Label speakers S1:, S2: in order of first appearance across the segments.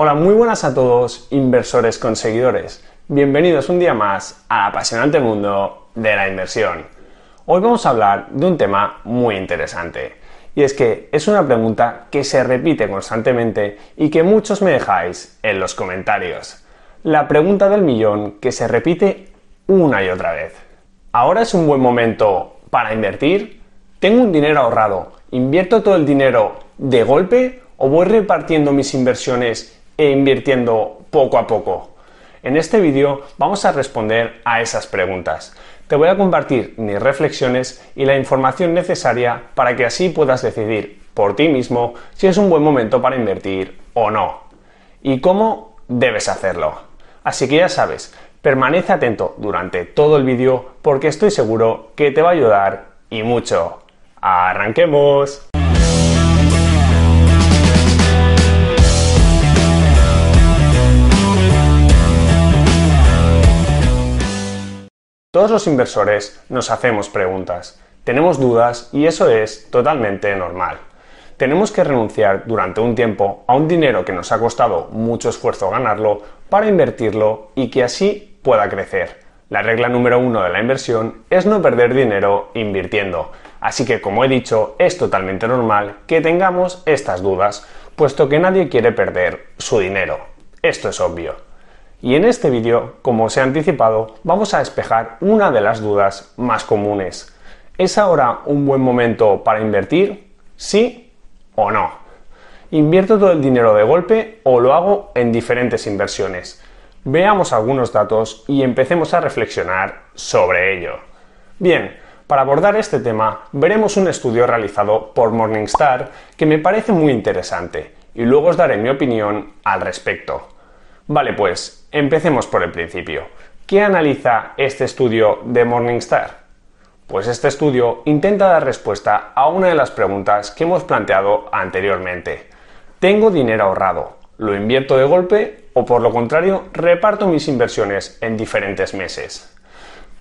S1: Hola, muy buenas a todos, inversores conseguidores. Bienvenidos un día más al apasionante mundo de la inversión. Hoy vamos a hablar de un tema muy interesante. Y es que es una pregunta que se repite constantemente y que muchos me dejáis en los comentarios. La pregunta del millón que se repite una y otra vez. ¿Ahora es un buen momento para invertir? ¿Tengo un dinero ahorrado? ¿Invierto todo el dinero de golpe o voy repartiendo mis inversiones e invirtiendo poco a poco? En este vídeo vamos a responder a esas preguntas. Te voy a compartir mis reflexiones y la información necesaria para que así puedas decidir por ti mismo si es un buen momento para invertir o no. Y cómo debes hacerlo. Así que ya sabes, permanece atento durante todo el vídeo porque estoy seguro que te va a ayudar y mucho. ¡Arranquemos! Todos los inversores nos hacemos preguntas, tenemos dudas y eso es totalmente normal. Tenemos que renunciar durante un tiempo a un dinero que nos ha costado mucho esfuerzo ganarlo para invertirlo y que así pueda crecer. La regla número uno de la inversión es no perder dinero invirtiendo. Así que, como he dicho, es totalmente normal que tengamos estas dudas, puesto que nadie quiere perder su dinero. Esto es obvio. Y en este vídeo, como os he anticipado, vamos a despejar una de las dudas más comunes. ¿Es ahora un buen momento para invertir? ¿Sí o no? ¿Invierto todo el dinero de golpe o lo hago en diferentes inversiones? Veamos algunos datos y empecemos a reflexionar sobre ello. Bien, para abordar este tema veremos un estudio realizado por Morningstar que me parece muy interesante y luego os daré mi opinión al respecto. Vale, pues empecemos por el principio. ¿Qué analiza este estudio de Morningstar? Pues este estudio intenta dar respuesta a una de las preguntas que hemos planteado anteriormente. ¿Tengo dinero ahorrado? ¿Lo invierto de golpe o por lo contrario reparto mis inversiones en diferentes meses?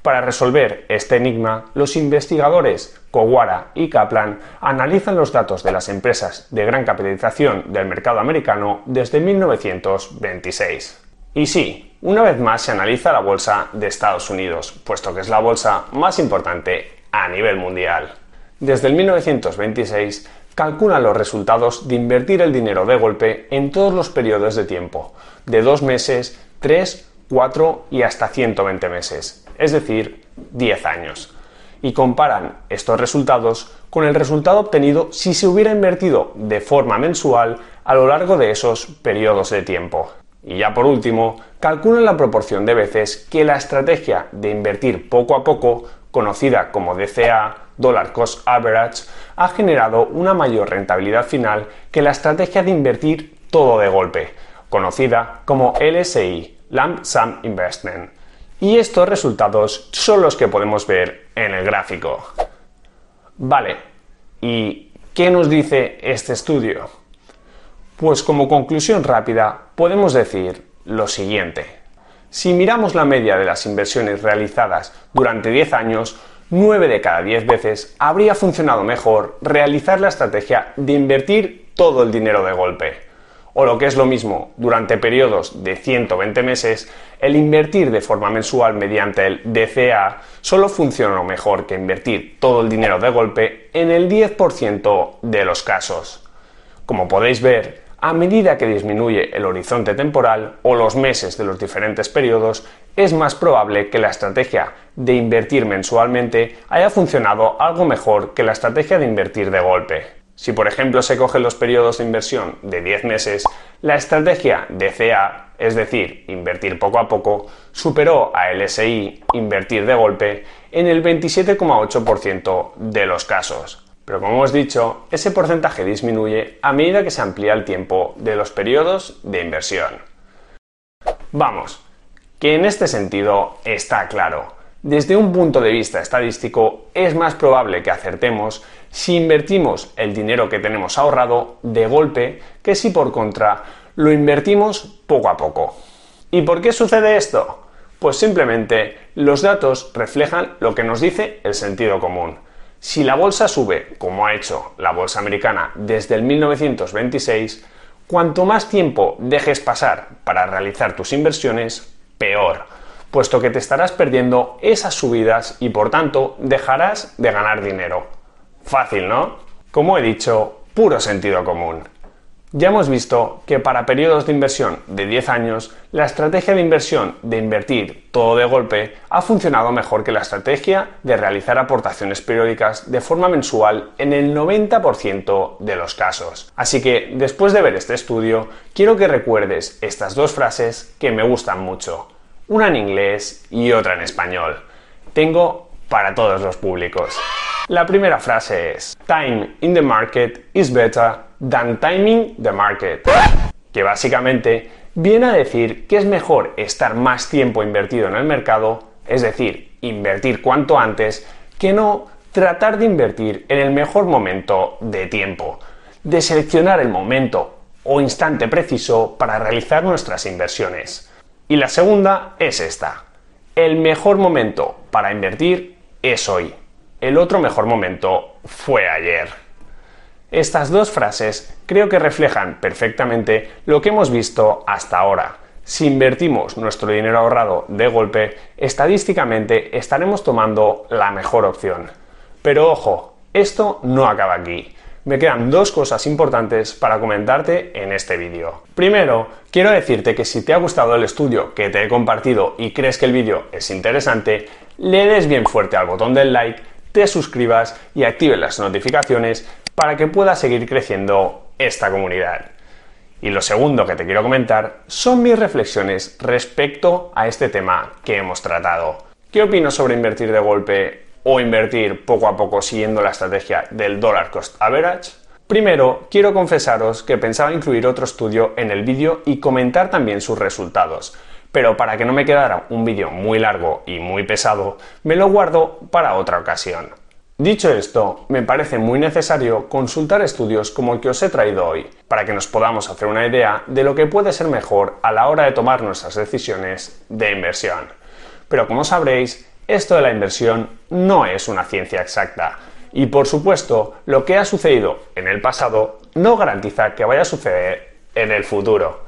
S1: Para resolver este enigma, los investigadores Kowara y Kaplan analizan los datos de las empresas de gran capitalización del mercado americano desde 1926. Y sí, una vez más se analiza la bolsa de Estados Unidos, puesto que es la bolsa más importante a nivel mundial. Desde el 1926 calculan los resultados de invertir el dinero de golpe en todos los periodos de tiempo, de dos meses, tres, cuatro y hasta 120 meses es decir, 10 años, y comparan estos resultados con el resultado obtenido si se hubiera invertido de forma mensual a lo largo de esos periodos de tiempo. Y ya por último, calculan la proporción de veces que la estrategia de invertir poco a poco, conocida como DCA, Dollar Cost Average, ha generado una mayor rentabilidad final que la estrategia de invertir todo de golpe, conocida como LSI, Lump Sum Investment. Y estos resultados son los que podemos ver en el gráfico. Vale, ¿y qué nos dice este estudio? Pues como conclusión rápida podemos decir lo siguiente. Si miramos la media de las inversiones realizadas durante 10 años, 9 de cada 10 veces habría funcionado mejor realizar la estrategia de invertir todo el dinero de golpe o lo que es lo mismo, durante periodos de 120 meses, el invertir de forma mensual mediante el DCA solo funciona mejor que invertir todo el dinero de golpe en el 10% de los casos. Como podéis ver, a medida que disminuye el horizonte temporal o los meses de los diferentes periodos, es más probable que la estrategia de invertir mensualmente haya funcionado algo mejor que la estrategia de invertir de golpe. Si por ejemplo se cogen los periodos de inversión de 10 meses, la estrategia DCA, es decir, invertir poco a poco, superó a LSI, invertir de golpe, en el 27,8% de los casos. Pero como hemos dicho, ese porcentaje disminuye a medida que se amplía el tiempo de los periodos de inversión. Vamos, que en este sentido está claro. Desde un punto de vista estadístico, es más probable que acertemos si invertimos el dinero que tenemos ahorrado de golpe que si por contra lo invertimos poco a poco. ¿Y por qué sucede esto? Pues simplemente los datos reflejan lo que nos dice el sentido común. Si la bolsa sube, como ha hecho la bolsa americana desde el 1926, Cuanto más tiempo dejes pasar para realizar tus inversiones, peor, puesto que te estarás perdiendo esas subidas y por tanto dejarás de ganar dinero. Fácil, ¿no? Como he dicho, puro sentido común. Ya hemos visto que para periodos de inversión de 10 años, la estrategia de inversión de invertir todo de golpe ha funcionado mejor que la estrategia de realizar aportaciones periódicas de forma mensual en el 90% de los casos. Así que, después de ver este estudio, quiero que recuerdes estas dos frases que me gustan mucho, una en inglés y otra en español. Tengo para todos los públicos. La primera frase es, Time in the market is better than timing the market, que básicamente viene a decir que es mejor estar más tiempo invertido en el mercado, es decir, invertir cuanto antes, que no tratar de invertir en el mejor momento de tiempo, de seleccionar el momento o instante preciso para realizar nuestras inversiones. Y la segunda es esta. El mejor momento para invertir es hoy. El otro mejor momento fue ayer. Estas dos frases creo que reflejan perfectamente lo que hemos visto hasta ahora. Si invertimos nuestro dinero ahorrado de golpe, estadísticamente estaremos tomando la mejor opción. Pero ojo, esto no acaba aquí. Me quedan dos cosas importantes para comentarte en este vídeo. Primero, quiero decirte que si te ha gustado el estudio que te he compartido y crees que el vídeo es interesante, le des bien fuerte al botón del like, te suscribas y actives las notificaciones para que pueda seguir creciendo esta comunidad. Y lo segundo que te quiero comentar son mis reflexiones respecto a este tema que hemos tratado. ¿Qué opino sobre invertir de golpe o invertir poco a poco siguiendo la estrategia del dollar cost average? Primero, quiero confesaros que pensaba incluir otro estudio en el vídeo y comentar también sus resultados, pero para que no me quedara un vídeo muy largo y muy pesado, me lo guardo para otra ocasión. Dicho esto, me parece muy necesario consultar estudios como el que os he traído hoy, para que nos podamos hacer una idea de lo que puede ser mejor a la hora de tomar nuestras decisiones de inversión. Pero como sabréis, esto de la inversión no es una ciencia exacta, y por supuesto, lo que ha sucedido en el pasado no garantiza que vaya a suceder en el futuro.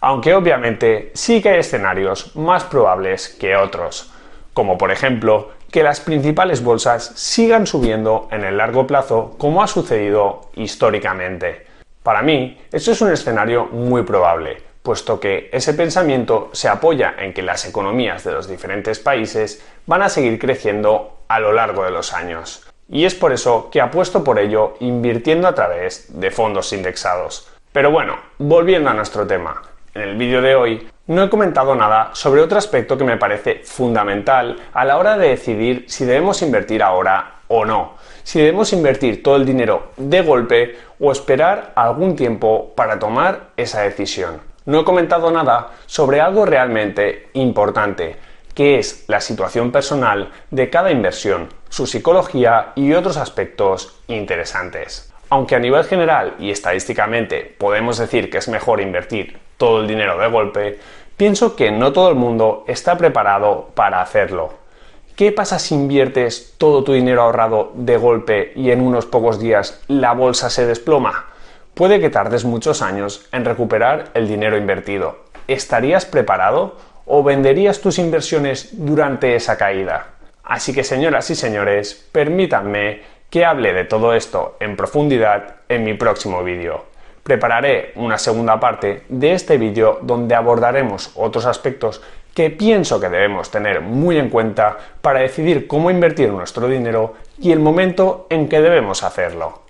S1: Aunque obviamente sí que hay escenarios más probables que otros, como por ejemplo que las principales bolsas sigan subiendo en el largo plazo como ha sucedido históricamente. Para mí, esto es un escenario muy probable, puesto que ese pensamiento se apoya en que las economías de los diferentes países van a seguir creciendo a lo largo de los años. Y es por eso que apuesto por ello invirtiendo a través de fondos indexados. Pero bueno, volviendo a nuestro tema. En el vídeo de hoy no he comentado nada sobre otro aspecto que me parece fundamental a la hora de decidir si debemos invertir ahora o no, si debemos invertir todo el dinero de golpe o esperar algún tiempo para tomar esa decisión. No he comentado nada sobre algo realmente importante, que es la situación personal de cada inversión, su psicología y otros aspectos interesantes. Aunque a nivel general y estadísticamente podemos decir que es mejor invertir todo el dinero de golpe, pienso que no todo el mundo está preparado para hacerlo. ¿Qué pasa si inviertes todo tu dinero ahorrado de golpe y en unos pocos días la bolsa se desploma? Puede que tardes muchos años en recuperar el dinero invertido. ¿Estarías preparado o venderías tus inversiones durante esa caída? Así que señoras y señores, permítanme que hable de todo esto en profundidad en mi próximo vídeo. Prepararé una segunda parte de este vídeo donde abordaremos otros aspectos que pienso que debemos tener muy en cuenta para decidir cómo invertir nuestro dinero y el momento en que debemos hacerlo.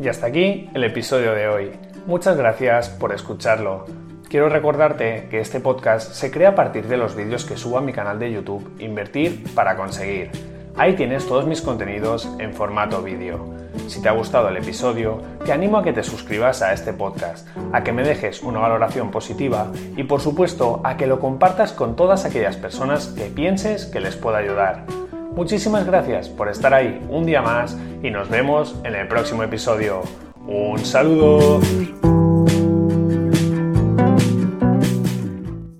S1: Y hasta aquí el episodio de hoy. Muchas gracias por escucharlo. Quiero recordarte que este podcast se crea a partir de los vídeos que subo a mi canal de YouTube Invertir para conseguir. Ahí tienes todos mis contenidos en formato vídeo. Si te ha gustado el episodio, te animo a que te suscribas a este podcast, a que me dejes una valoración positiva y por supuesto a que lo compartas con todas aquellas personas que pienses que les pueda ayudar. Muchísimas gracias por estar ahí un día más y nos vemos en el próximo episodio. Un saludo.